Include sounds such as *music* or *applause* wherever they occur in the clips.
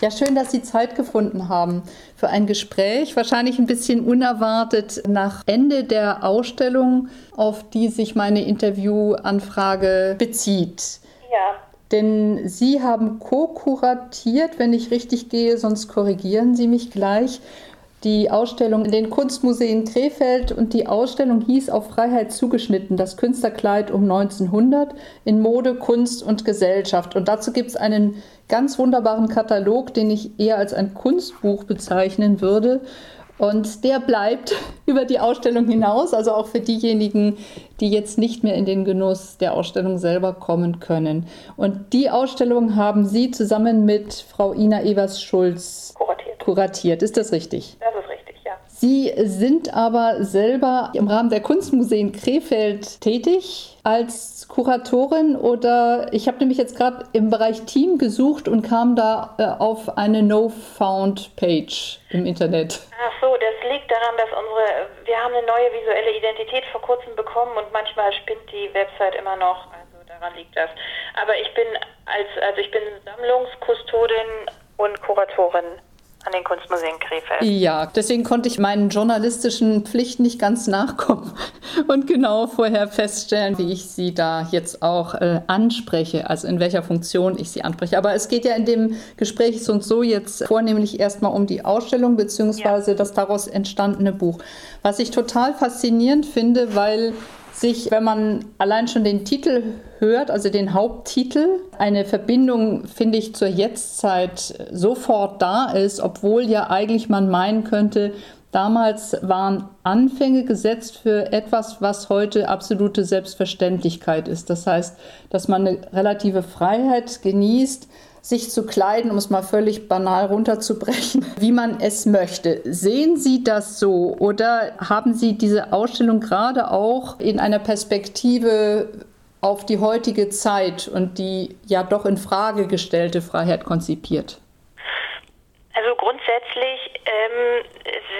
Ja, schön, dass Sie Zeit gefunden haben für ein Gespräch. Wahrscheinlich ein bisschen unerwartet nach Ende der Ausstellung, auf die sich meine Interviewanfrage bezieht. Ja. Denn Sie haben co-kuratiert, wenn ich richtig gehe, sonst korrigieren Sie mich gleich, die Ausstellung in den Kunstmuseen Krefeld und die Ausstellung hieß auf Freiheit zugeschnitten, das Künstlerkleid um 1900 in Mode, Kunst und Gesellschaft. Und dazu gibt es einen ganz wunderbaren Katalog, den ich eher als ein Kunstbuch bezeichnen würde. Und der bleibt *laughs* über die Ausstellung hinaus, also auch für diejenigen, die jetzt nicht mehr in den Genuss der Ausstellung selber kommen können. Und die Ausstellung haben Sie zusammen mit Frau Ina Evers-Schulz kuratiert. kuratiert. Ist das richtig? Das ist richtig. Sie sind aber selber im Rahmen der Kunstmuseen Krefeld tätig als Kuratorin oder ich habe nämlich jetzt gerade im Bereich Team gesucht und kam da äh, auf eine No-Found-Page im Internet. Ach so, das liegt daran, dass unsere, wir haben eine neue visuelle Identität vor kurzem bekommen und manchmal spinnt die Website immer noch. Also daran liegt das. Aber ich bin als, also ich bin Sammlungskustodin und Kuratorin an den Kunstmuseen Krefeld. Ja, deswegen konnte ich meinen journalistischen Pflichten nicht ganz nachkommen *laughs* und genau vorher feststellen, wie ich sie da jetzt auch äh, anspreche, also in welcher Funktion ich sie anspreche. Aber es geht ja in dem Gespräch so und so jetzt vornehmlich erstmal um die Ausstellung beziehungsweise ja. das daraus entstandene Buch. Was ich total faszinierend finde, weil sich, wenn man allein schon den Titel hört, also den Haupttitel, eine Verbindung, finde ich, zur Jetztzeit sofort da ist, obwohl ja eigentlich man meinen könnte, damals waren Anfänge gesetzt für etwas, was heute absolute Selbstverständlichkeit ist. Das heißt, dass man eine relative Freiheit genießt, sich zu kleiden, um es mal völlig banal runterzubrechen, *laughs* wie man es möchte. Sehen Sie das so oder haben Sie diese Ausstellung gerade auch in einer Perspektive auf die heutige Zeit und die ja doch in Frage gestellte Freiheit konzipiert? Also grundsätzlich ähm,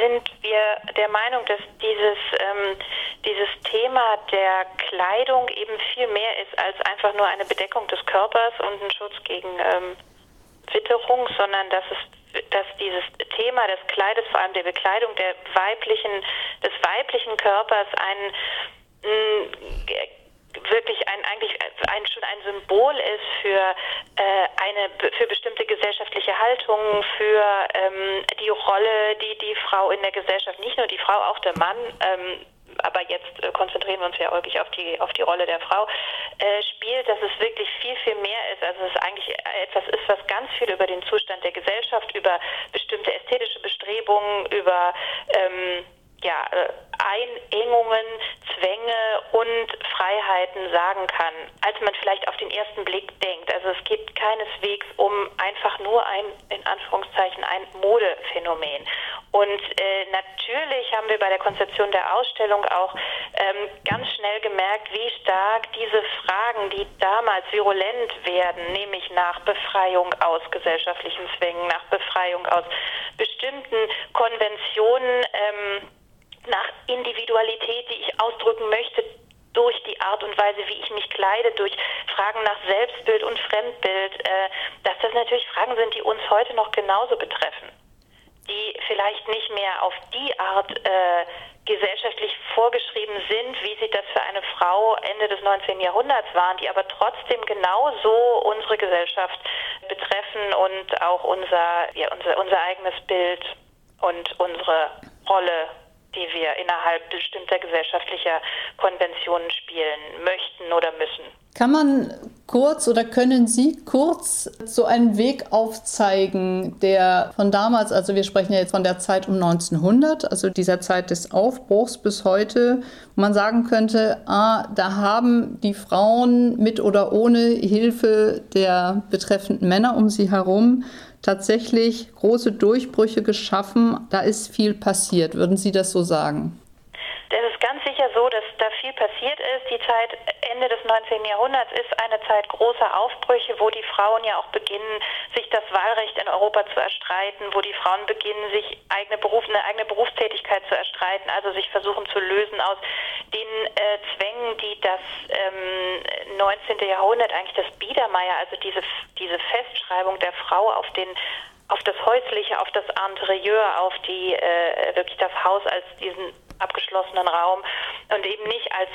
sind wir der Meinung, dass dieses, ähm, dieses Thema der Kleidung eben viel mehr ist als einfach nur eine Bedeckung des Körpers und ein Schutz gegen ähm, Witterung, sondern dass es dass dieses Thema des Kleides, vor allem der Bekleidung der weiblichen, des weiblichen Körpers ein wirklich ein eigentlich ein, schon ein Symbol ist für äh, eine für bestimmte gesellschaftliche Haltungen, für ähm, die Rolle, die die Frau in der Gesellschaft, nicht nur die Frau, auch der Mann ähm, aber jetzt äh, konzentrieren wir uns ja wirklich auf die, auf die Rolle der Frau, äh, spielt, dass es wirklich viel, viel mehr ist. Also es ist eigentlich etwas ist, was ganz viel über den Zustand der Gesellschaft, über bestimmte ästhetische Bestrebungen, über ähm, ja, äh, Einengungen, Zwänge und Freiheiten sagen kann, als man vielleicht auf den ersten Blick denkt. Also es geht keineswegs um einfach nur ein, in Anführungszeichen, ein Modephänomen. Und äh, natürlich haben wir bei der Konzeption der Ausstellung auch ähm, ganz schnell gemerkt, wie stark diese Fragen, die damals virulent werden, nämlich nach Befreiung aus gesellschaftlichen Zwängen, nach Befreiung aus bestimmten Konventionen, ähm, nach Individualität, die ich ausdrücken möchte, durch die Art und Weise, wie ich mich kleide, durch Fragen nach Selbstbild und Fremdbild, äh, dass das natürlich Fragen sind, die uns heute noch genauso betreffen, die vielleicht nicht mehr auf die Art äh, gesellschaftlich vorgeschrieben sind, wie sie das für eine Frau Ende des 19. Jahrhunderts waren, die aber trotzdem genauso unsere Gesellschaft betreffen und auch unser, ja, unser, unser eigenes Bild und unsere Rolle die wir innerhalb bestimmter gesellschaftlicher Konventionen spielen möchten oder müssen. Kann man kurz oder können Sie kurz so einen Weg aufzeigen, der von damals, also wir sprechen ja jetzt von der Zeit um 1900, also dieser Zeit des Aufbruchs bis heute, wo man sagen könnte, ah, da haben die Frauen mit oder ohne Hilfe der betreffenden Männer um sie herum tatsächlich große Durchbrüche geschaffen. Da ist viel passiert. Würden Sie das so sagen? Das ist ganz sicher so, dass da viel passiert ist. Die Zeit Ende des 19. Jahrhunderts ist eine Zeit großer Aufbrüche, wo die Frauen ja auch beginnen, sich das Wahlrecht in Europa zu erstreiten, wo die Frauen beginnen, sich eigene Beruf, eine eigene Berufstätigkeit zu erstreiten, also sich versuchen zu lösen aus den äh, Zwängen, die das ähm, 19. Jahrhundert, eigentlich das Biedermeier, also diese, diese Festschreibung der Frau auf den auf das Häusliche, auf das Interieur, auf die äh, wirklich das Haus als diesen abgeschlossenen Raum und eben nicht als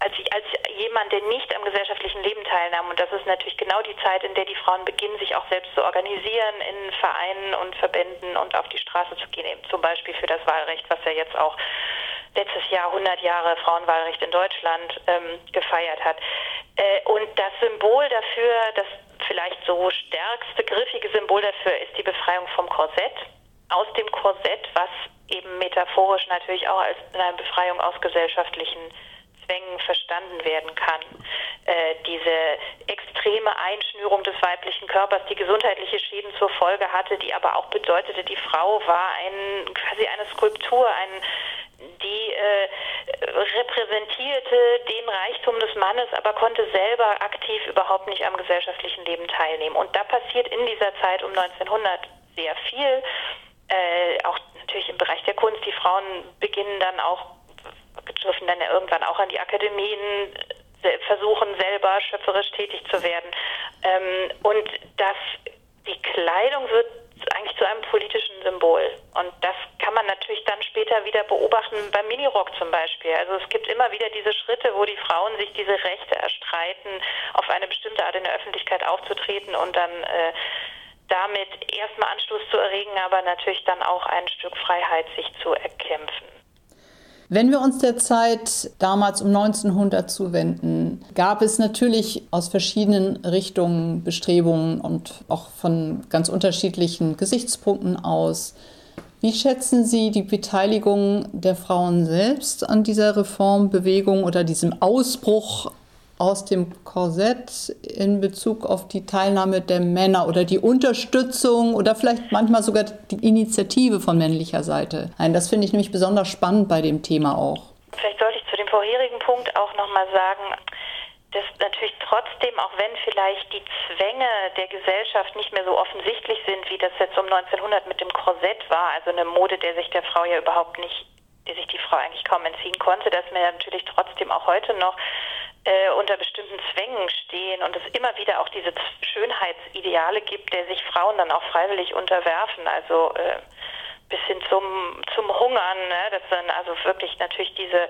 als, als jemand, der nicht am gesellschaftlichen Leben teilnahm. Und das ist natürlich genau die Zeit, in der die Frauen beginnen, sich auch selbst zu organisieren in Vereinen und Verbänden und auf die Straße zu gehen, eben zum Beispiel für das Wahlrecht, was ja jetzt auch letztes Jahr 100 Jahre Frauenwahlrecht in Deutschland ähm, gefeiert hat. Äh, und das Symbol dafür, das vielleicht so stärkste, griffige Symbol dafür ist die Befreiung vom Korsett. Aus dem Korsett, metaphorisch natürlich auch als eine Befreiung aus gesellschaftlichen Zwängen verstanden werden kann. Äh, diese extreme Einschnürung des weiblichen Körpers, die gesundheitliche Schäden zur Folge hatte, die aber auch bedeutete, die Frau war ein, quasi eine Skulptur, ein, die äh, repräsentierte den Reichtum des Mannes, aber konnte selber aktiv überhaupt nicht am gesellschaftlichen Leben teilnehmen. Und da passiert in dieser Zeit um 1900 sehr viel. Äh, auch natürlich im Bereich der Kunst. Die Frauen beginnen dann auch dürfen dann irgendwann auch an die Akademien versuchen, selber schöpferisch tätig zu werden. Ähm, und das, die Kleidung wird eigentlich zu einem politischen Symbol. Und das kann man natürlich dann später wieder beobachten beim Minirock zum Beispiel. Also es gibt immer wieder diese Schritte, wo die Frauen sich diese Rechte erstreiten, auf eine bestimmte Art in der Öffentlichkeit aufzutreten und dann äh, damit erstmal Anstoß zu erregen, aber natürlich dann auch ein Stück Freiheit sich zu erkämpfen. Wenn wir uns der Zeit damals um 1900 zuwenden, gab es natürlich aus verschiedenen Richtungen Bestrebungen und auch von ganz unterschiedlichen Gesichtspunkten aus. Wie schätzen Sie die Beteiligung der Frauen selbst an dieser Reformbewegung oder diesem Ausbruch aus dem Korsett in Bezug auf die Teilnahme der Männer oder die Unterstützung oder vielleicht manchmal sogar die Initiative von männlicher Seite ein. Das finde ich nämlich besonders spannend bei dem Thema auch. Vielleicht sollte ich zu dem vorherigen Punkt auch nochmal sagen, dass natürlich trotzdem, auch wenn vielleicht die Zwänge der Gesellschaft nicht mehr so offensichtlich sind, wie das jetzt um 1900 mit dem Korsett war, also eine Mode, der sich der Frau ja überhaupt nicht, der sich die Frau eigentlich kaum entziehen konnte, dass man natürlich trotzdem auch heute noch äh, unter bestimmten Zwängen stehen und es immer wieder auch diese Schönheitsideale gibt, der sich Frauen dann auch freiwillig unterwerfen, also äh, bis hin zum, zum Hungern, ne? das sind also wirklich natürlich diese,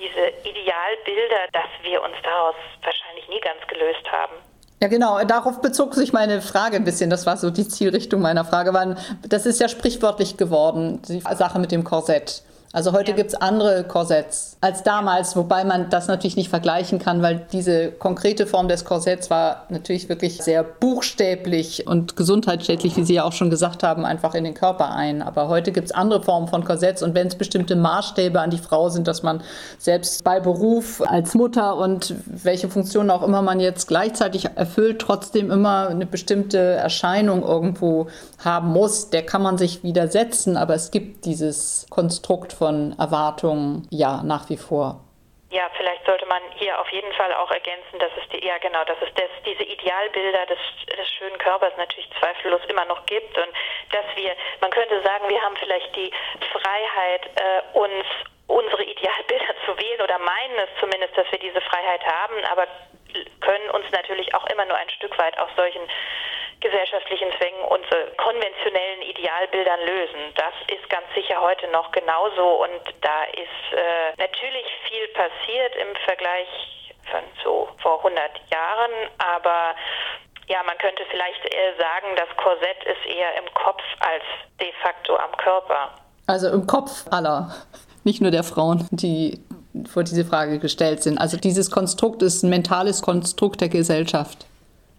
diese Idealbilder, dass wir uns daraus wahrscheinlich nie ganz gelöst haben. Ja, genau. Darauf bezog sich meine Frage ein bisschen. Das war so die Zielrichtung meiner Frage. Das ist ja sprichwörtlich geworden, die Sache mit dem Korsett. Also heute ja. gibt es andere Korsetts als damals, wobei man das natürlich nicht vergleichen kann, weil diese konkrete Form des Korsetts war natürlich wirklich sehr buchstäblich und gesundheitsschädlich, wie Sie ja auch schon gesagt haben, einfach in den Körper ein. Aber heute gibt es andere Formen von Korsetts und wenn es bestimmte Maßstäbe an die Frau sind, dass man selbst bei Beruf als Mutter und welche Funktionen auch immer man jetzt gleichzeitig erfüllt, trotzdem immer eine bestimmte Erscheinung irgendwo haben muss, der kann man sich widersetzen, aber es gibt dieses Konstrukt von Erwartungen ja nach wie vor. Ja, vielleicht sollte man hier auf jeden Fall auch ergänzen, dass es die, ja genau, dass es das, diese Idealbilder des, des schönen Körpers natürlich zweifellos immer noch gibt und dass wir, man könnte sagen, wir haben vielleicht die Freiheit, äh, uns unsere Idealbilder zu wählen oder meinen es zumindest, dass wir diese Freiheit haben, aber können uns natürlich auch immer nur ein Stück weit aus solchen gesellschaftlichen Zwängen und konventionellen Idealbildern lösen. Das ist ganz sicher heute noch genauso und da ist äh, natürlich viel passiert im Vergleich von so vor 100 Jahren, aber ja, man könnte vielleicht eher sagen, das Korsett ist eher im Kopf als de facto am Körper. Also im Kopf aller, nicht nur der Frauen, die vor diese Frage gestellt sind. Also dieses Konstrukt ist ein mentales Konstrukt der Gesellschaft.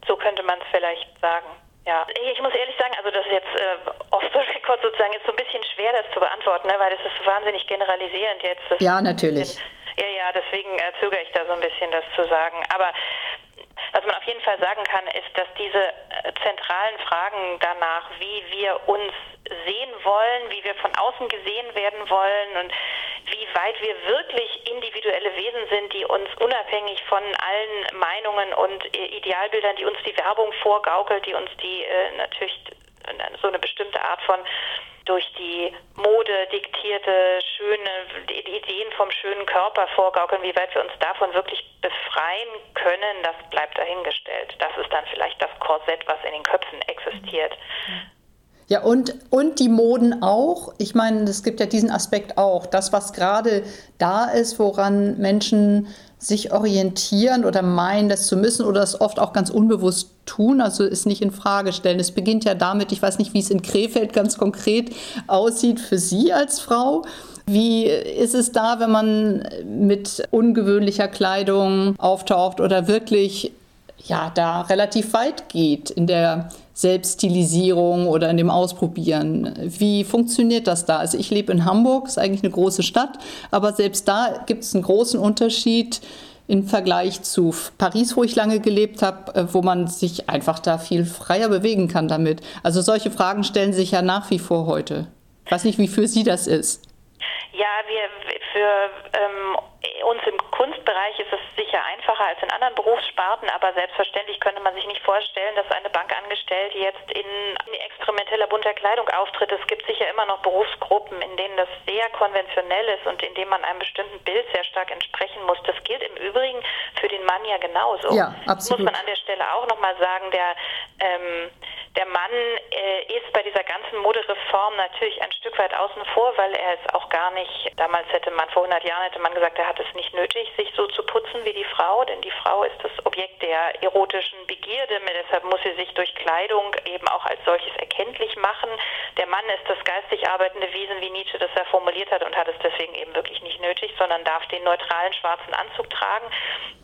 So könnte man es vielleicht sagen. Ja, ich muss ehrlich sagen, also das ist jetzt äh, off the record sozusagen ist so ein bisschen schwer, das zu beantworten, ne, weil das ist wahnsinnig generalisierend jetzt. Das ja, natürlich. Bisschen, ja, ja, deswegen äh, zögere ich da so ein bisschen, das zu sagen. Aber was man auf jeden Fall sagen kann, ist, dass diese äh, zentralen Fragen danach, wie wir uns sehen wollen, wie wir von außen gesehen werden wollen und wie weit wir wirklich individuelle Wesen sind, die uns unabhängig von allen Meinungen und äh, Idealbildern, die uns die Werbung vorgaukelt, die uns die äh, natürlich so eine bestimmte Art von durch die Mode diktierte schöne Ideen vom schönen Körper vorgaukeln, wie weit wir uns davon wirklich befreien können, das bleibt dahingestellt. Das ist dann vielleicht das Korsett, was in den Köpfen existiert. Ja, und, und die Moden auch. Ich meine, es gibt ja diesen Aspekt auch. Das, was gerade da ist, woran Menschen sich orientieren oder meinen, das zu müssen oder es oft auch ganz unbewusst tun, also es nicht in Frage stellen. Es beginnt ja damit, ich weiß nicht, wie es in Krefeld ganz konkret aussieht für Sie als Frau. Wie ist es da, wenn man mit ungewöhnlicher Kleidung auftaucht oder wirklich ja da relativ weit geht in der Selbststilisierung oder in dem Ausprobieren. Wie funktioniert das da? Also ich lebe in Hamburg, ist eigentlich eine große Stadt, aber selbst da gibt es einen großen Unterschied im Vergleich zu Paris, wo ich lange gelebt habe, äh, wo man sich einfach da viel freier bewegen kann damit. Also solche Fragen stellen sich ja nach wie vor heute. Ich weiß nicht, wie für Sie das ist. Ja, wir für ähm, uns im Kunstbereich ist es sicher einfacher als in anderen Berufssparten, aber selbstverständlich könnte man sich nicht vorstellen, dass eine Bankangestellte jetzt in, in experimenteller bunter Kleidung auftritt. Es gibt sicher immer noch Berufsgruppen, in denen das sehr konventionell ist und in denen man einem bestimmten Bild sehr stark entsprechen muss. Das gilt im Übrigen für den Mann ja genauso. Ja, absolut. Das muss man an der Stelle auch nochmal sagen, der ähm, der Mann äh, ist bei dieser ganzen Modereform natürlich ein Stück weit außen vor, weil er es auch gar nicht, damals hätte man, vor 100 Jahren hätte man gesagt, er hat es nicht nötig, sich so zu putzen wie die Frau, denn die Frau ist das Objekt der erotischen Begierde, deshalb muss sie sich durch Kleidung eben auch als solches erkenntlich machen. Der Mann ist das geistig arbeitende Wesen, wie Nietzsche das ja formuliert hat und hat es deswegen eben wirklich nicht nötig, sondern darf den neutralen schwarzen Anzug tragen.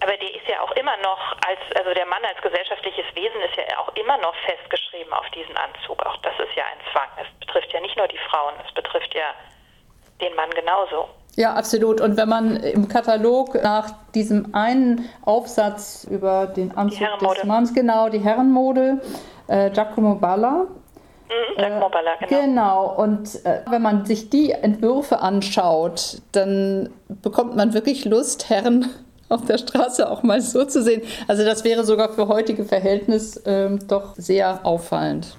Aber der ist ja auch immer noch als, also der Mann als gesellschaftliches Wesen ist ja auch immer noch festgeschrieben geschrieben auf diesen Anzug. Auch das ist ja ein Zwang. Es betrifft ja nicht nur die Frauen, es betrifft ja den Mann genauso. Ja, absolut. Und wenn man im Katalog nach diesem einen Aufsatz über den Anzug des Manns, genau, die Herrenmode, äh, Giacomo Balla, Mhm, Giacomo Balla, genau. Genau, und äh, wenn man sich die Entwürfe anschaut, dann bekommt man wirklich Lust, Herren auf der Straße auch mal so zu sehen. Also das wäre sogar für heutige Verhältnisse ähm, doch sehr auffallend.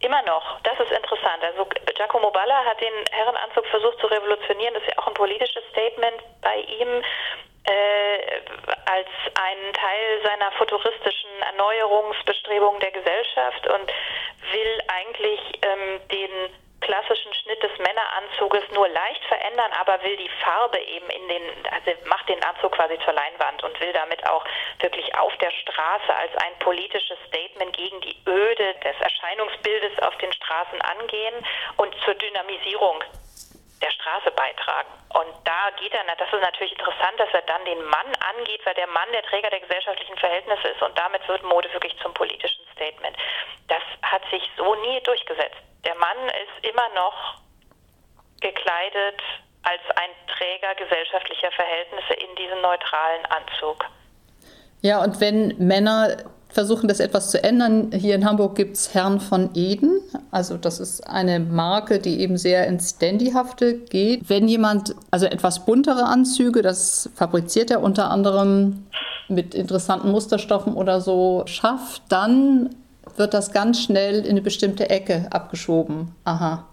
Immer noch, das ist interessant. Also Giacomo Balla hat den Herrenanzug versucht zu revolutionieren. Das ist ja auch ein politisches Statement bei ihm äh, als einen Teil seiner futuristischen Erneuerungsbestrebungen der Gesellschaft und will eigentlich ähm, den klassischen Schnitt des Männeranzuges nur leicht verändern, aber will die Farbe eben in den, also macht den Anzug quasi zur Leinwand und will damit auch wirklich auf der Straße als ein politisches Statement gegen die Öde des Erscheinungsbildes auf den Straßen angehen und zur Dynamisierung der Straße beitragen. Und da geht er, das ist natürlich interessant, dass er dann den Mann angeht, weil der Mann der Träger der gesellschaftlichen Verhältnisse ist und damit wird Mode wirklich zum politischen Statement. Das hat sich so nie durchgesetzt. Der Mann ist immer noch gekleidet als ein Träger gesellschaftlicher Verhältnisse in diesem neutralen Anzug. Ja, und wenn Männer versuchen, das etwas zu ändern. Hier in Hamburg gibt es Herrn von Eden. Also das ist eine Marke, die eben sehr ins Dandyhafte geht. Wenn jemand also etwas buntere Anzüge, das fabriziert er unter anderem mit interessanten Musterstoffen oder so, schafft, dann wird das ganz schnell in eine bestimmte Ecke abgeschoben. Aha,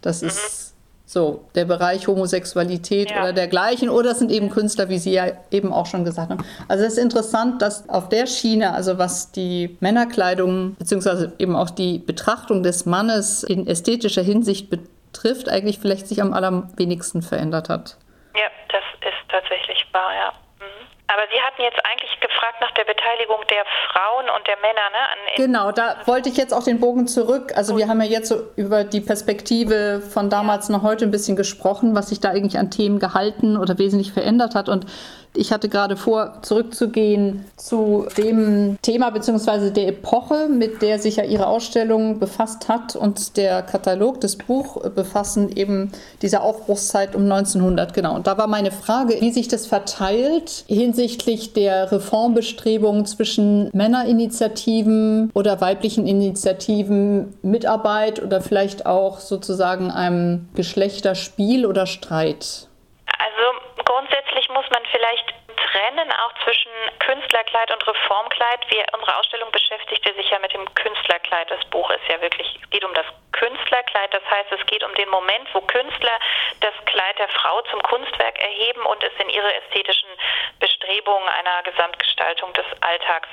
das ist so, der Bereich Homosexualität ja. oder dergleichen. Oder es sind eben Künstler, wie Sie ja eben auch schon gesagt haben. Also es ist interessant, dass auf der Schiene, also was die Männerkleidung beziehungsweise eben auch die Betrachtung des Mannes in ästhetischer Hinsicht betrifft, eigentlich vielleicht sich am allerwenigsten verändert hat. Ja, das ist tatsächlich wahr, ja. Aber Sie hatten jetzt eigentlich gefragt nach der Beteiligung der Frauen und der Männer, ne? genau, da wollte ich jetzt auch den Bogen zurück. Also Gut. wir haben ja jetzt so über die Perspektive von damals ja. nach heute ein bisschen gesprochen, was sich da eigentlich an Themen gehalten oder wesentlich verändert hat. Und ich hatte gerade vor, zurückzugehen zu dem Thema bzw. der Epoche, mit der sich ja Ihre Ausstellung befasst hat und der Katalog, das Buch befassen eben diese Aufbruchszeit um 1900. Genau. Und da war meine Frage, wie sich das verteilt hinsichtlich der Reformbestrebungen zwischen Männerinitiativen oder weiblichen Initiativen, Mitarbeit oder vielleicht auch sozusagen einem Geschlechterspiel oder Streit. Also grundsätzlich muss man vielleicht trennen auch zwischen Künstlerkleid und Reformkleid. Wir, unsere Ausstellung beschäftigte sich ja mit dem Künstlerkleid. Das Buch ist ja wirklich, es geht um das Künstlerkleid. Das heißt, es geht um den Moment, wo Künstler das Kleid der Frau zum Kunstwerk erheben und es in ihre ästhetischen Bestrebungen einer Gesamtgestaltung des Alltags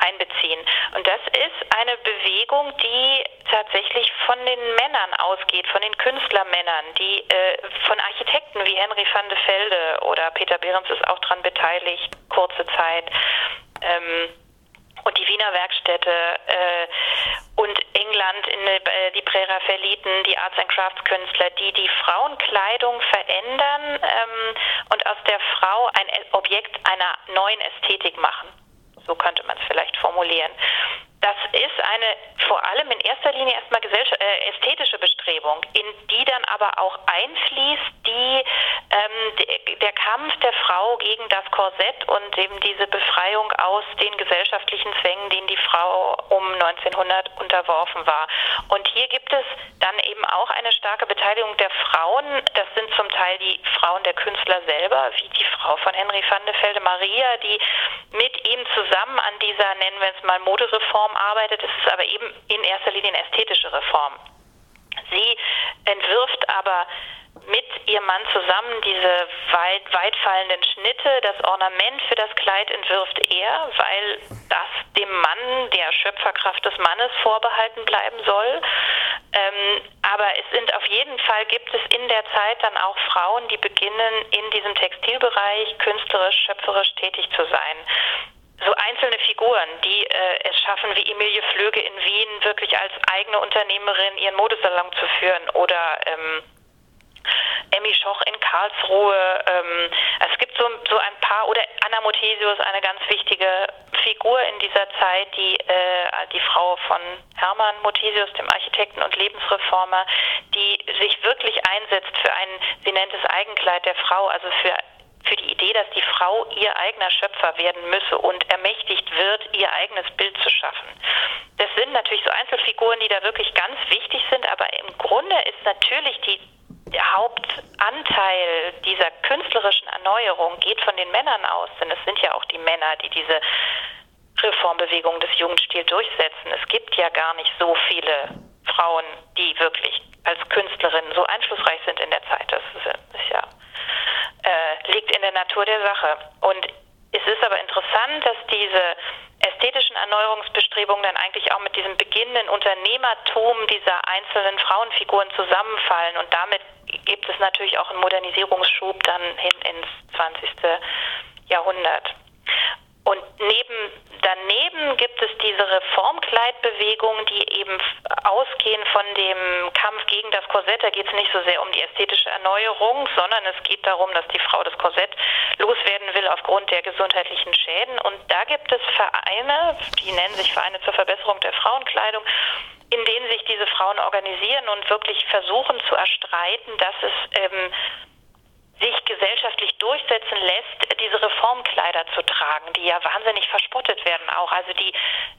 einbeziehen. Und das ist eine Bewegung, die tatsächlich von den Männern ausgeht, von den Künstlermännern, die äh, von Architekten wie Henry van de Velde oder Peter Behrens ist auch daran beteiligt, kurze Zeit. Ähm, und die Wiener Werkstätte äh, und England, in, äh, die Präraffaeliten, die Arts and Crafts Künstler, die die Frauenkleidung verändern ähm, und aus der Frau ein Objekt einer neuen Ästhetik machen. So könnte man es vielleicht formulieren. Das ist eine vor allem in erster Linie erstmal äh, ästhetische Bestrebung, in die dann aber auch einfließt die, ähm, de, der Kampf der Frau gegen das Korsett und eben diese Befreiung aus den gesellschaftlichen Zwängen, denen die Frau um 1900 unterworfen war. Und hier gibt es dann eben auch eine starke Beteiligung der Frauen. Das sind zum Teil die Frauen der Künstler selber, wie die Frau von Henry van de Velde Maria, die mit ihm zusammen an dieser, nennen wir es mal, Modereform arbeitet. Es ist aber eben in erster Linie eine ästhetische Reform. Sie entwirft aber mit ihrem Mann zusammen diese weit, weitfallenden Schnitte. Das Ornament für das Kleid entwirft er, weil das dem Mann, der Schöpferkraft des Mannes, vorbehalten bleiben soll. Ähm, aber es sind auf jeden Fall, gibt es in der Zeit dann auch Frauen, die beginnen, in diesem Textilbereich künstlerisch, schöpferisch tätig zu sein so einzelne Figuren, die äh, es schaffen, wie Emilie Flöge in Wien wirklich als eigene Unternehmerin ihren Modesalon zu führen oder ähm, Emmy Schoch in Karlsruhe. Ähm, es gibt so, so ein paar, oder Anna Mothesius, eine ganz wichtige Figur in dieser Zeit, die, äh, die Frau von Hermann Mothesius, dem Architekten und Lebensreformer, die sich wirklich einsetzt für ein, sie nennt es Eigenkleid der Frau, also für für die Idee, dass die Frau ihr eigener Schöpfer werden müsse und ermächtigt wird, ihr eigenes Bild zu schaffen. Das sind natürlich so Einzelfiguren, die da wirklich ganz wichtig sind, aber im Grunde ist natürlich die der Hauptanteil dieser künstlerischen Erneuerung geht von den Männern aus, denn es sind ja auch die Männer, die diese Reformbewegung des Jugendstils durchsetzen. Es gibt ja gar nicht so viele Frauen, die wirklich als Künstlerinnen so einflussreich sind in der Zeit. Das ist, ja äh, liegt in der Natur der Sache. Und es ist aber interessant, dass diese ästhetischen Erneuerungsbestrebungen dann eigentlich auch mit diesem beginnenden Unternehmertum dieser einzelnen Frauenfiguren zusammenfallen. Und damit gibt es natürlich auch einen Modernisierungsschub dann hin ins 20. Jahrhundert. Und neben, daneben gibt es diese Reformkleidbewegung, die eben ausgehen von dem Kampf gegen das Korsett. Da geht es nicht so sehr um die ästhetische Erneuerung, sondern es geht darum, dass die Frau das Korsett loswerden will aufgrund der gesundheitlichen Schäden. Und da gibt es Vereine, die nennen sich Vereine zur Verbesserung der Frauenkleidung, in denen sich diese Frauen organisieren und wirklich versuchen zu erstreiten, dass es ähm, sich gesellschaftlich durchsetzen lässt, diese Reformkleider zu tragen, die ja wahnsinnig verspottet werden auch. Also die,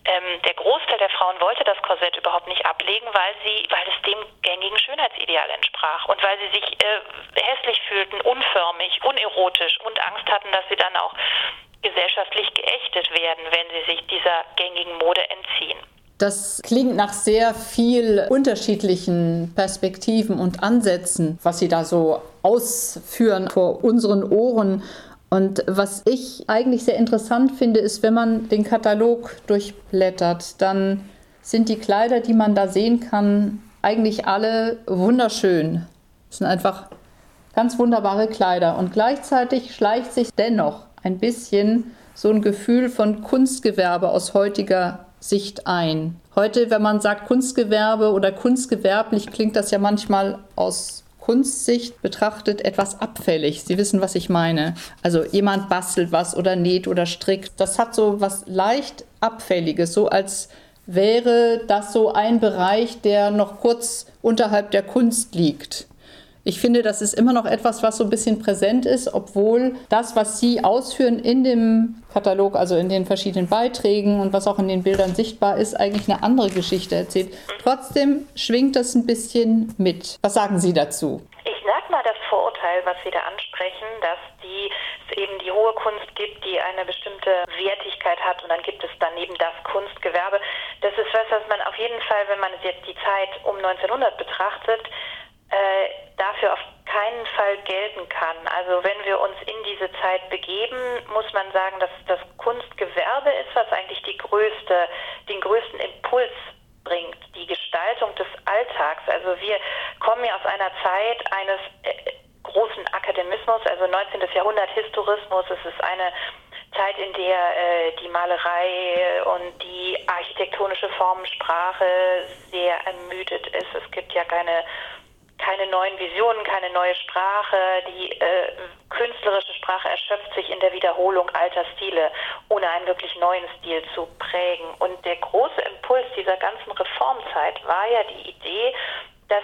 ähm, der Großteil der Frauen wollte das Korsett überhaupt nicht ablegen, weil sie, weil es dem gängigen Schönheitsideal entsprach und weil sie sich äh, hässlich fühlten, unförmig, unerotisch und Angst hatten, dass sie dann auch gesellschaftlich geächtet werden, wenn sie sich dieser gängigen Mode entziehen. Das klingt nach sehr viel unterschiedlichen Perspektiven und Ansätzen, was Sie da so ausführen vor unseren Ohren. Und was ich eigentlich sehr interessant finde, ist, wenn man den Katalog durchblättert, dann sind die Kleider, die man da sehen kann, eigentlich alle wunderschön. Es sind einfach ganz wunderbare Kleider. Und gleichzeitig schleicht sich dennoch ein bisschen so ein Gefühl von Kunstgewerbe aus heutiger Sicht ein. Heute, wenn man sagt Kunstgewerbe oder kunstgewerblich, klingt das ja manchmal aus Kunstsicht betrachtet etwas abfällig. Sie wissen, was ich meine. Also jemand bastelt was oder näht oder strickt. Das hat so was leicht abfälliges, so als wäre das so ein Bereich, der noch kurz unterhalb der Kunst liegt. Ich finde, das ist immer noch etwas, was so ein bisschen präsent ist, obwohl das, was Sie ausführen in dem Katalog, also in den verschiedenen Beiträgen und was auch in den Bildern sichtbar ist, eigentlich eine andere Geschichte erzählt. Trotzdem schwingt das ein bisschen mit. Was sagen Sie dazu? Ich sag mal das Vorurteil, was Sie da ansprechen, dass die, es eben die hohe Kunst gibt, die eine bestimmte Wertigkeit hat und dann gibt es daneben das Kunstgewerbe. Das ist was, was man auf jeden Fall, wenn man jetzt die Zeit um 1900 betrachtet, äh, dafür auf keinen Fall gelten kann. Also wenn wir uns in diese Zeit begeben, muss man sagen, dass das Kunstgewerbe ist, was eigentlich die größte, den größten Impuls bringt, die Gestaltung des Alltags. Also wir kommen ja aus einer Zeit eines äh, großen Akademismus, also 19. Jahrhundert Historismus. Es ist eine Zeit, in der äh, die Malerei und die architektonische Formensprache sehr ermüdet ist. Es gibt ja keine keine neuen Visionen, keine neue Sprache. Die äh, künstlerische Sprache erschöpft sich in der Wiederholung alter Stile, ohne einen wirklich neuen Stil zu prägen. Und der große Impuls dieser ganzen Reformzeit war ja die Idee, dass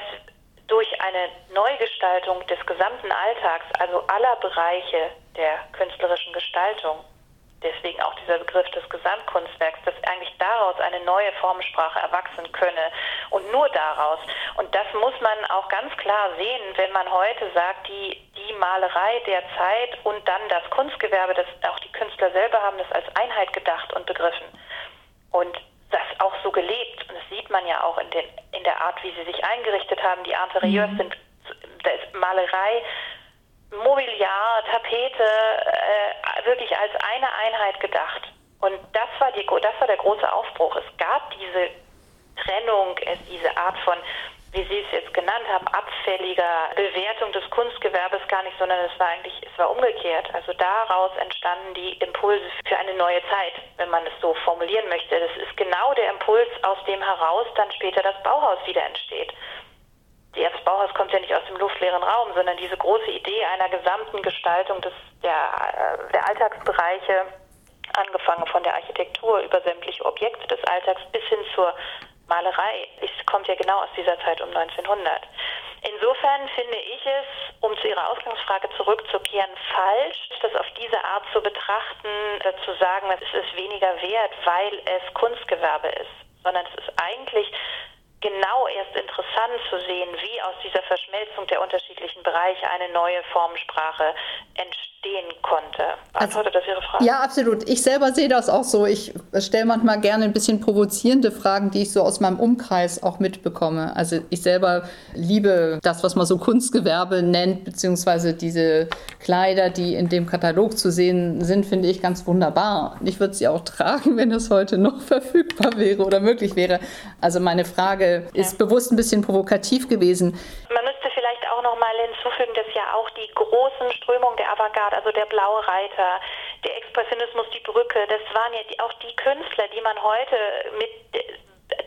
durch eine Neugestaltung des gesamten Alltags, also aller Bereiche der künstlerischen Gestaltung, deswegen auch dieser Begriff des Gesamtkunstwerks, dass eigentlich daraus eine neue Formensprache erwachsen könne und nur daraus. Und das muss man auch ganz klar sehen, wenn man heute sagt, die, die Malerei der Zeit und dann das Kunstgewerbe, das auch die Künstler selber haben das als Einheit gedacht und begriffen. Und das auch so gelebt. Und das sieht man ja auch in, den, in der Art, wie sie sich eingerichtet haben. Die Interieurs mhm. sind, da ist Malerei Mobiliar, Tapete äh, wirklich als eine Einheit gedacht. Und das war, die, das war der große Aufbruch. Es gab diese Trennung, es, diese Art von, wie Sie es jetzt genannt haben, abfälliger Bewertung des Kunstgewerbes gar nicht, sondern es war eigentlich, es war umgekehrt. Also daraus entstanden die Impulse für eine neue Zeit, wenn man es so formulieren möchte. Das ist genau der Impuls, aus dem heraus dann später das Bauhaus wieder entsteht das Bauhaus kommt ja nicht aus dem luftleeren Raum, sondern diese große Idee einer gesamten Gestaltung des, der, äh, der Alltagsbereiche, angefangen von der Architektur über sämtliche Objekte des Alltags bis hin zur Malerei, es kommt ja genau aus dieser Zeit um 1900. Insofern finde ich es, um zu Ihrer Ausgangsfrage zurückzukehren, falsch, das auf diese Art zu betrachten, äh, zu sagen, es ist weniger wert, weil es Kunstgewerbe ist, sondern es ist eigentlich genau erst interessant zu sehen, wie aus dieser Verschmelzung der unterschiedlichen Bereiche eine neue Formensprache entstehen konnte. Beantwortet also, das Ihre Frage? Ja, absolut. Ich selber sehe das auch so. Ich stelle manchmal gerne ein bisschen provozierende Fragen, die ich so aus meinem Umkreis auch mitbekomme. Also ich selber liebe das, was man so Kunstgewerbe nennt, beziehungsweise diese Kleider, die in dem Katalog zu sehen sind, finde ich ganz wunderbar. Ich würde sie auch tragen, wenn es heute noch *laughs* verfügbar wäre oder möglich wäre. Also meine Frage ist ja. bewusst ein bisschen provokativ gewesen. Man müsste vielleicht auch noch mal hinzufügen, dass großen Strömungen der Avantgarde, also der Blaue Reiter, der Expressionismus, die Brücke, das waren ja die, auch die Künstler, die man heute mit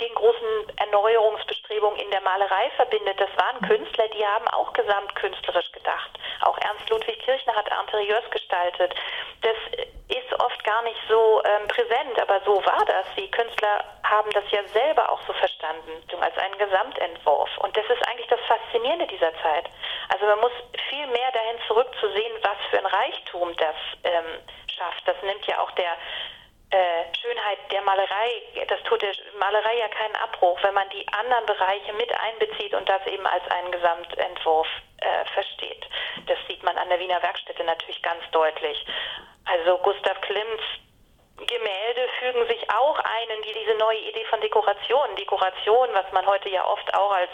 den großen Erneuerungsbestrebungen in der Malerei verbindet. Das waren Künstler, die haben auch gesamtkünstlerisch gedacht. Auch Ernst Ludwig Kirchner hat Interieurs gestaltet. Das ist oft gar nicht so ähm, präsent, aber so war das. Die Künstler haben das ja selber auch so verstanden, als einen Gesamtentwurf. Und das ist eigentlich das Faszinierende dieser Zeit. Also man muss viel mehr dahin zurückzusehen, was für ein Reichtum das ähm, schafft. Das nimmt ja auch der äh, Schönheit der Malerei, das tut der Malerei ja keinen Abbruch, wenn man die anderen Bereiche mit einbezieht und das eben als einen Gesamtentwurf äh, versteht. Das sieht man an der Wiener Werkstätte natürlich ganz deutlich. Also Gustav Klimts Gemälde fügen sich auch ein in diese neue Idee von Dekoration. Dekoration, was man heute ja oft auch als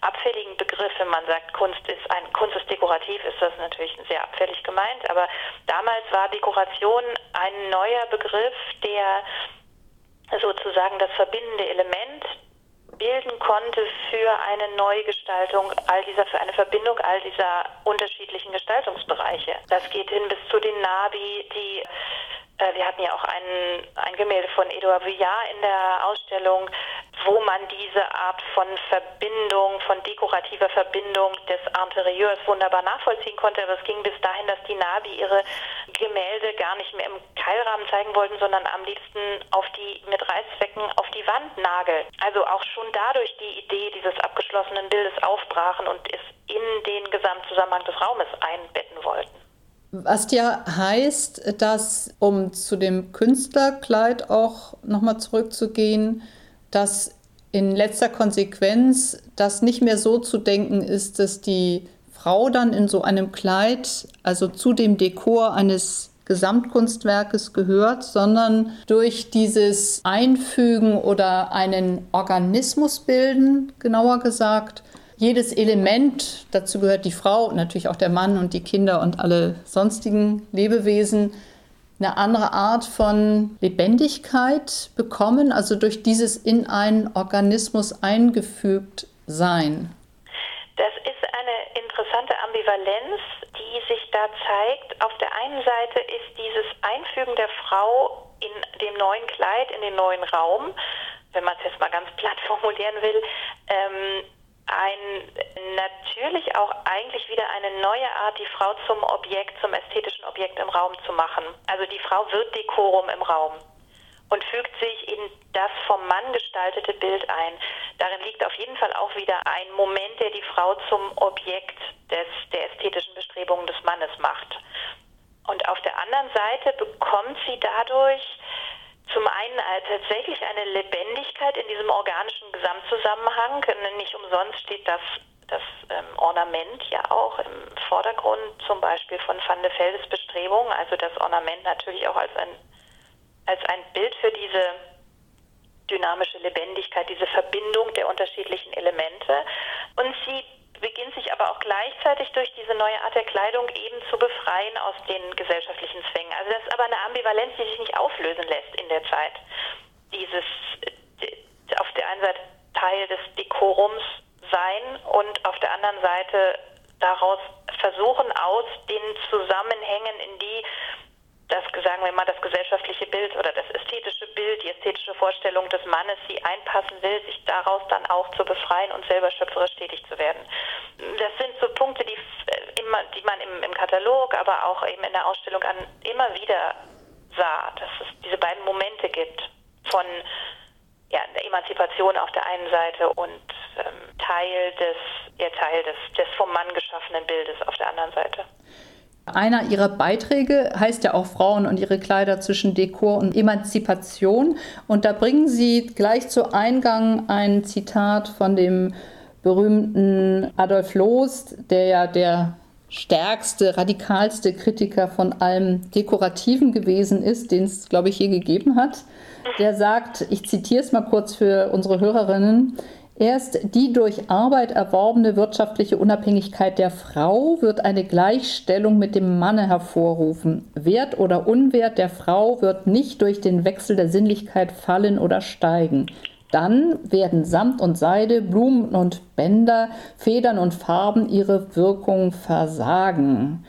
abfälligen Begriff, wenn man sagt, Kunst ist ein Kunst ist dekorativ, ist das natürlich sehr abfällig gemeint. Aber damals war Dekoration ein neuer Begriff, der sozusagen das verbindende Element bilden konnte für eine Neugestaltung all dieser, für eine Verbindung all dieser unterschiedlichen Gestaltungsbereiche. Das geht hin bis zu den Nabi, die wir hatten ja auch ein, ein Gemälde von Edouard Vuillard in der Ausstellung, wo man diese Art von Verbindung, von dekorativer Verbindung des Interieurs wunderbar nachvollziehen konnte. Aber es ging bis dahin, dass die Nabi ihre Gemälde gar nicht mehr im Keilrahmen zeigen wollten, sondern am liebsten auf die, mit Reißzwecken auf die Wand nageln. Also auch schon dadurch die Idee dieses abgeschlossenen Bildes aufbrachen und es in den Gesamtzusammenhang des Raumes einbetten wollten. Was ja heißt, dass, um zu dem Künstlerkleid auch nochmal zurückzugehen, dass in letzter Konsequenz das nicht mehr so zu denken ist, dass die Frau dann in so einem Kleid, also zu dem Dekor eines Gesamtkunstwerkes gehört, sondern durch dieses Einfügen oder einen Organismus bilden, genauer gesagt, jedes Element, dazu gehört die Frau, natürlich auch der Mann und die Kinder und alle sonstigen Lebewesen, eine andere Art von Lebendigkeit bekommen, also durch dieses in einen Organismus eingefügt sein? Das ist eine interessante Ambivalenz, die sich da zeigt. Auf der einen Seite ist dieses Einfügen der Frau in dem neuen Kleid, in den neuen Raum, wenn man es jetzt mal ganz platt formulieren will, ähm, ein natürlich auch eigentlich wieder eine neue Art, die Frau zum Objekt, zum ästhetischen Objekt im Raum zu machen. Also die Frau wird Dekorum im Raum und fügt sich in das vom Mann gestaltete Bild ein. Darin liegt auf jeden Fall auch wieder ein Moment, der die Frau zum Objekt des, der ästhetischen Bestrebungen des Mannes macht. Und auf der anderen Seite bekommt sie dadurch zum einen tatsächlich eine Lebendigkeit in diesem organischen Gesamtzusammenhang. Nicht umsonst steht das, das ähm, Ornament ja auch im Vordergrund, zum Beispiel von Van de Veldes Bestrebung. Also das Ornament natürlich auch als ein, als ein Bild für diese dynamische Lebendigkeit, diese Verbindung der unterschiedlichen Elemente. Und sie beginnt sich aber auch gleichzeitig durch diese neue Art der Kleidung eben zu befreien aus den gesellschaftlichen Zwängen. Also das ist aber eine Ambivalenz, die sich nicht auflösen lässt in der Zeit. Dieses auf der einen Seite Teil des Dekorums sein und auf der anderen Seite daraus versuchen, aus den Zusammenhängen, in die das, sagen wir mal, das gesellschaftliche Bild oder das ästhetische Bild, die ästhetische Vorstellung des Mannes sie einpassen will, sich daraus dann auch zu befreien und selber schöpferisch tätig zu werden. Das sind so Punkte, die, äh, immer, die man im, im Katalog, aber auch eben in der Ausstellung an immer wieder sah, dass es diese beiden Momente gibt von ja, der Emanzipation auf der einen Seite und ähm, Teil des, ja, Teil des, des vom Mann geschaffenen Bildes auf der anderen Seite. Einer ihrer Beiträge heißt ja auch Frauen und ihre Kleider zwischen Dekor und Emanzipation. Und da bringen sie gleich zu Eingang ein Zitat von dem berühmten Adolf Loos, der ja der stärkste, radikalste Kritiker von allem Dekorativen gewesen ist, den es, glaube ich, je gegeben hat. Der sagt, ich zitiere es mal kurz für unsere Hörerinnen, Erst die durch Arbeit erworbene wirtschaftliche Unabhängigkeit der Frau wird eine Gleichstellung mit dem Manne hervorrufen. Wert oder Unwert der Frau wird nicht durch den Wechsel der Sinnlichkeit fallen oder steigen. Dann werden Samt und Seide, Blumen und Bänder, Federn und Farben ihre Wirkung versagen.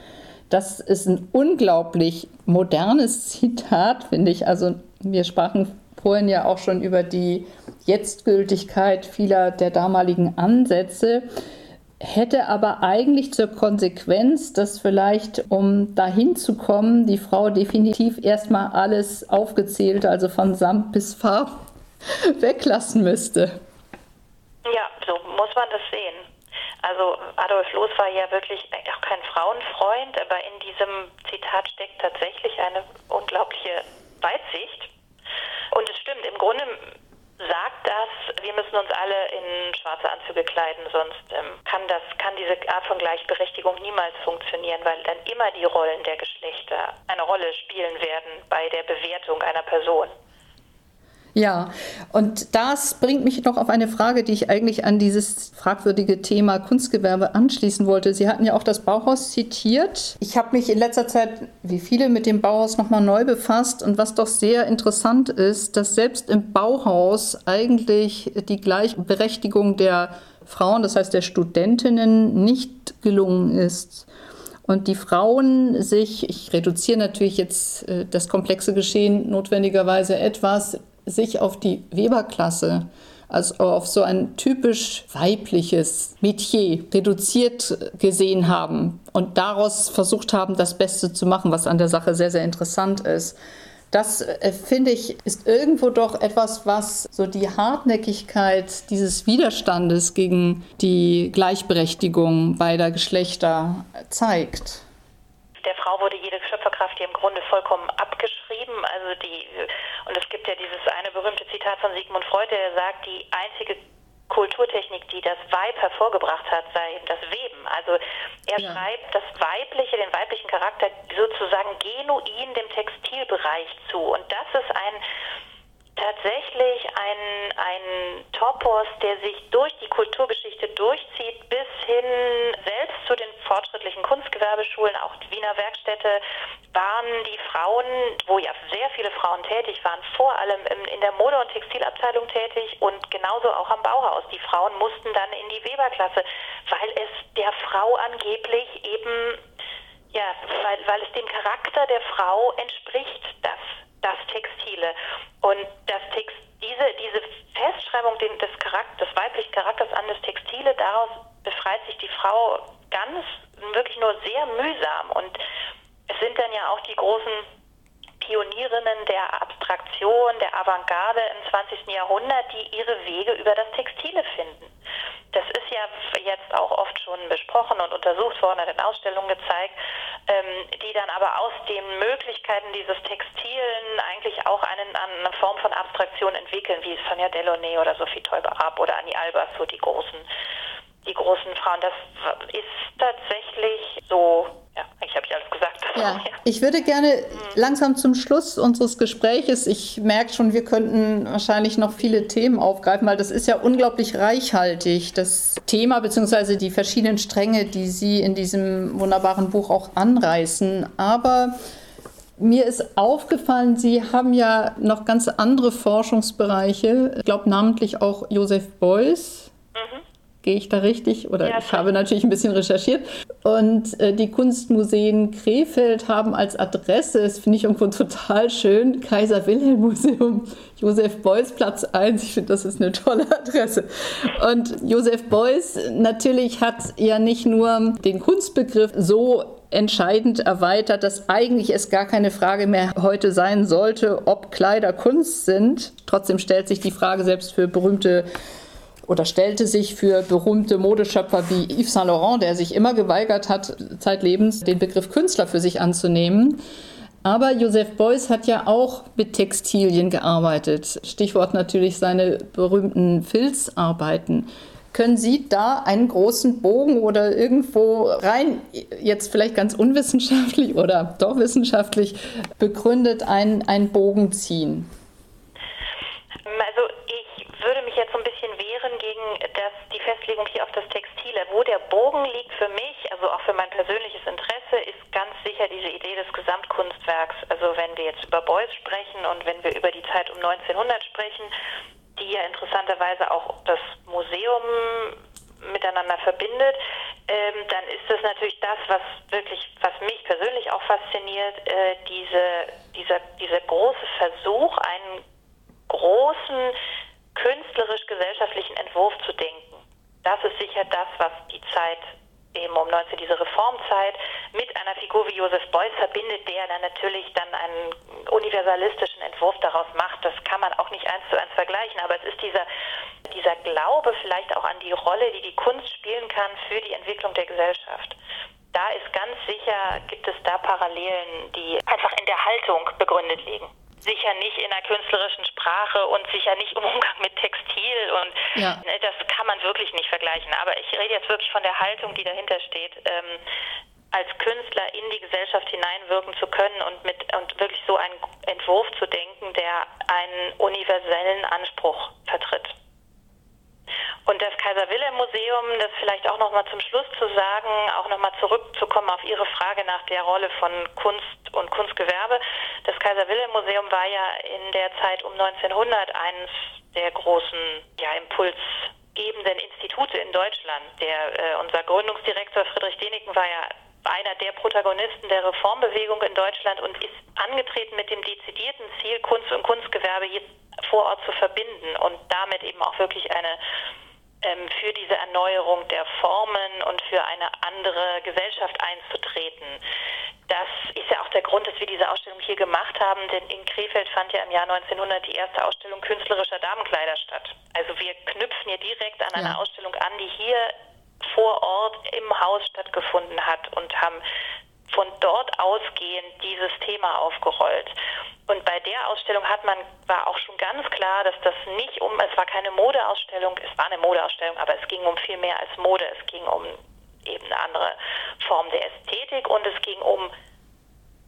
Das ist ein unglaublich modernes Zitat, finde ich. Also wir sprachen vorhin ja auch schon über die Jetztgültigkeit vieler der damaligen Ansätze, hätte aber eigentlich zur Konsequenz, dass vielleicht, um dahin zu kommen, die Frau definitiv erstmal alles aufgezählt, also von Samt bis Farb, *laughs* weglassen müsste. Ja, so muss man das sehen. Also Adolf Loos war ja wirklich auch kein Frauenfreund, aber in diesem Zitat steckt tatsächlich eine unglaubliche Weitsicht. Und es stimmt, im Grunde sagt das, wir müssen uns alle in schwarze Anzüge kleiden, sonst ähm, kann das, kann diese Art von Gleichberechtigung niemals funktionieren, weil dann immer die Rollen der Geschlechter eine Rolle spielen werden bei der Bewertung einer Person. Ja, und das bringt mich noch auf eine Frage, die ich eigentlich an dieses fragwürdige Thema Kunstgewerbe anschließen wollte. Sie hatten ja auch das Bauhaus zitiert. Ich habe mich in letzter Zeit, wie viele, mit dem Bauhaus nochmal neu befasst. Und was doch sehr interessant ist, dass selbst im Bauhaus eigentlich die Gleichberechtigung der Frauen, das heißt der Studentinnen, nicht gelungen ist und die Frauen sich, ich reduziere natürlich jetzt äh, das komplexe Geschehen notwendigerweise etwas, sich auf die Weberklasse, also auf so ein typisch weibliches Metier reduziert gesehen haben und daraus versucht haben, das Beste zu machen, was an der Sache sehr, sehr interessant ist. Das äh, finde ich ist irgendwo doch etwas, was so die Hartnäckigkeit dieses Widerstandes gegen die Gleichberechtigung beider Geschlechter zeigt. Der Frau wurde jede Schöpferkraft hier im Grunde vollkommen abgeschrieben. Also die, und es gibt ja dieses eine berühmte Zitat von Sigmund Freud, der sagt, die einzige Kulturtechnik, die das Weib hervorgebracht hat, sei eben das Weben. Also er ja. schreibt das Weibliche, den weiblichen Charakter sozusagen genuin dem Textilbereich zu. Und das ist ein tatsächlich ein, ein Topos, der sich durch die Kulturgeschichte durchzieht, bis hin selbst zu den fortschrittlichen Kunstgewerbeschulen, auch die Wiener Werkstätte, waren die Frauen, wo ja sehr viele Frauen tätig waren, vor allem in der Mode- und Textilabteilung tätig und genauso auch am Bauhaus. Die Frauen mussten dann in die Weberklasse, weil es der Frau angeblich eben, ja, weil, weil es dem Charakter der Frau entspricht, dass das Textile. Und das Text, diese, diese Festschreibung des, Charakter, des weiblichen Charakters an das Textile, daraus befreit sich die Frau ganz, wirklich nur sehr mühsam. Und es sind dann ja auch die großen Pionierinnen der Abstraktion, der Avantgarde im 20. Jahrhundert, die ihre Wege über das Textile finden. Das ist ja jetzt auch oft schon besprochen und untersucht worden, hat in Ausstellungen gezeigt, ähm, die dann aber aus den Möglichkeiten dieses Textilen eigentlich auch einen, eine Form von Abstraktion entwickeln, wie Sonja Delaunay oder Sophie Teuber-Ab oder Annie Albers, so die großen die großen Frauen. Das ist tatsächlich so, ja, eigentlich habe ich alles gesagt. Ja, ich würde gerne langsam zum Schluss unseres Gespräches, ich merke schon, wir könnten wahrscheinlich noch viele Themen aufgreifen, weil das ist ja unglaublich reichhaltig, das Thema bzw. die verschiedenen Stränge, die Sie in diesem wunderbaren Buch auch anreißen. Aber mir ist aufgefallen, Sie haben ja noch ganz andere Forschungsbereiche. Ich glaube namentlich auch Joseph Beuys. Mhm. Gehe ich da richtig? Oder ja, ich habe natürlich ein bisschen recherchiert. Und äh, die Kunstmuseen Krefeld haben als Adresse, das finde ich irgendwo *laughs* total schön, Kaiser Wilhelm Museum, *laughs* Josef Beuys Platz 1. Ich finde, das ist eine tolle *laughs* Adresse. Und Josef Beuys natürlich hat ja nicht nur den Kunstbegriff so entscheidend erweitert, dass eigentlich es gar keine Frage mehr heute sein sollte, ob Kleider Kunst sind. Trotzdem stellt sich die Frage selbst für berühmte oder stellte sich für berühmte Modeschöpfer wie Yves Saint Laurent, der sich immer geweigert hat, zeitlebens den Begriff Künstler für sich anzunehmen. Aber Joseph Beuys hat ja auch mit Textilien gearbeitet. Stichwort natürlich seine berühmten Filzarbeiten. Können Sie da einen großen Bogen oder irgendwo rein, jetzt vielleicht ganz unwissenschaftlich oder doch wissenschaftlich begründet, einen, einen Bogen ziehen? Also würde mich jetzt so ein bisschen wehren gegen das, die Festlegung hier auf das Textile. Wo der Bogen liegt für mich, also auch für mein persönliches Interesse, ist ganz sicher diese Idee des Gesamtkunstwerks. Also wenn wir jetzt über Beuys sprechen und wenn wir über die Zeit um 1900 sprechen, die ja interessanterweise auch das Museum miteinander verbindet, ähm, dann ist das natürlich das, was wirklich, was mich persönlich auch fasziniert, äh, diese, dieser, dieser große Versuch, einen großen künstlerisch-gesellschaftlichen Entwurf zu denken. Das ist sicher das, was die Zeit eben um 19, diese Reformzeit, mit einer Figur wie Joseph Beuys verbindet, der dann natürlich dann einen universalistischen Entwurf daraus macht. Das kann man auch nicht eins zu eins vergleichen, aber es ist dieser, dieser Glaube vielleicht auch an die Rolle, die die Kunst spielen kann für die Entwicklung der Gesellschaft. Da ist ganz sicher, gibt es da Parallelen, die einfach in der Haltung begründet liegen sicher nicht in der künstlerischen Sprache und sicher nicht im Umgang mit Textil und ja. Ne, das kann man wirklich nicht vergleichen. Aber ich rede jetzt wirklich von der Haltung, die dahinter steht. Ähm, als Künstler in die Gesellschaft hineinwirken zu können und mit und wirklich so einen Entwurf zu denken, der einen universellen Anspruch vertritt. Und das Kaiser Wilhelm Museum, das vielleicht auch noch mal zum Schluss zu sagen, auch noch mal zurückzukommen auf Ihre Frage nach der Rolle von Kunst und Kunstgewerbe. Das Kaiser Wilhelm Museum war ja in der Zeit um 1900 eines der großen ja, impulsgebenden Institute in Deutschland. Der, äh, unser Gründungsdirektor Friedrich Deniken war ja einer der Protagonisten der Reformbewegung in Deutschland und ist angetreten mit dem dezidierten Ziel, Kunst und Kunstgewerbe vor Ort zu verbinden und damit eben auch wirklich eine für diese Erneuerung der Formen und für eine andere Gesellschaft einzutreten. Das ist ja auch der Grund, dass wir diese Ausstellung hier gemacht haben, denn in Krefeld fand ja im Jahr 1900 die erste Ausstellung künstlerischer Damenkleider statt. Also wir knüpfen hier direkt an eine ja. Ausstellung an, die hier vor Ort im Haus stattgefunden hat und haben von dort ausgehend dieses Thema aufgerollt. Und bei der Ausstellung hat man, war auch schon ganz klar, dass das nicht um, es war keine Modeausstellung, es war eine Modeausstellung, aber es ging um viel mehr als Mode. Es ging um eben eine andere Form der Ästhetik und es ging um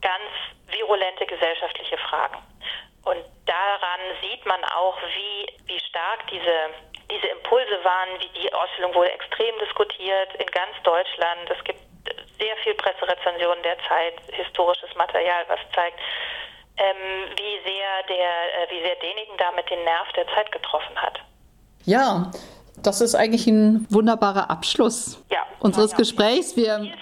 ganz virulente gesellschaftliche Fragen. Und daran sieht man auch, wie, wie stark diese, diese Impulse waren, wie die Ausstellung wurde extrem diskutiert in ganz Deutschland. Es gibt sehr viel Presserezensionen der Zeit, historisches Material, was zeigt, ähm, wie sehr der, äh, wie sehr Denigen damit den Nerv der Zeit getroffen hat. Ja, das ist eigentlich ein wunderbarer Abschluss ja, unseres ja. Gesprächs. Wir haben jetzt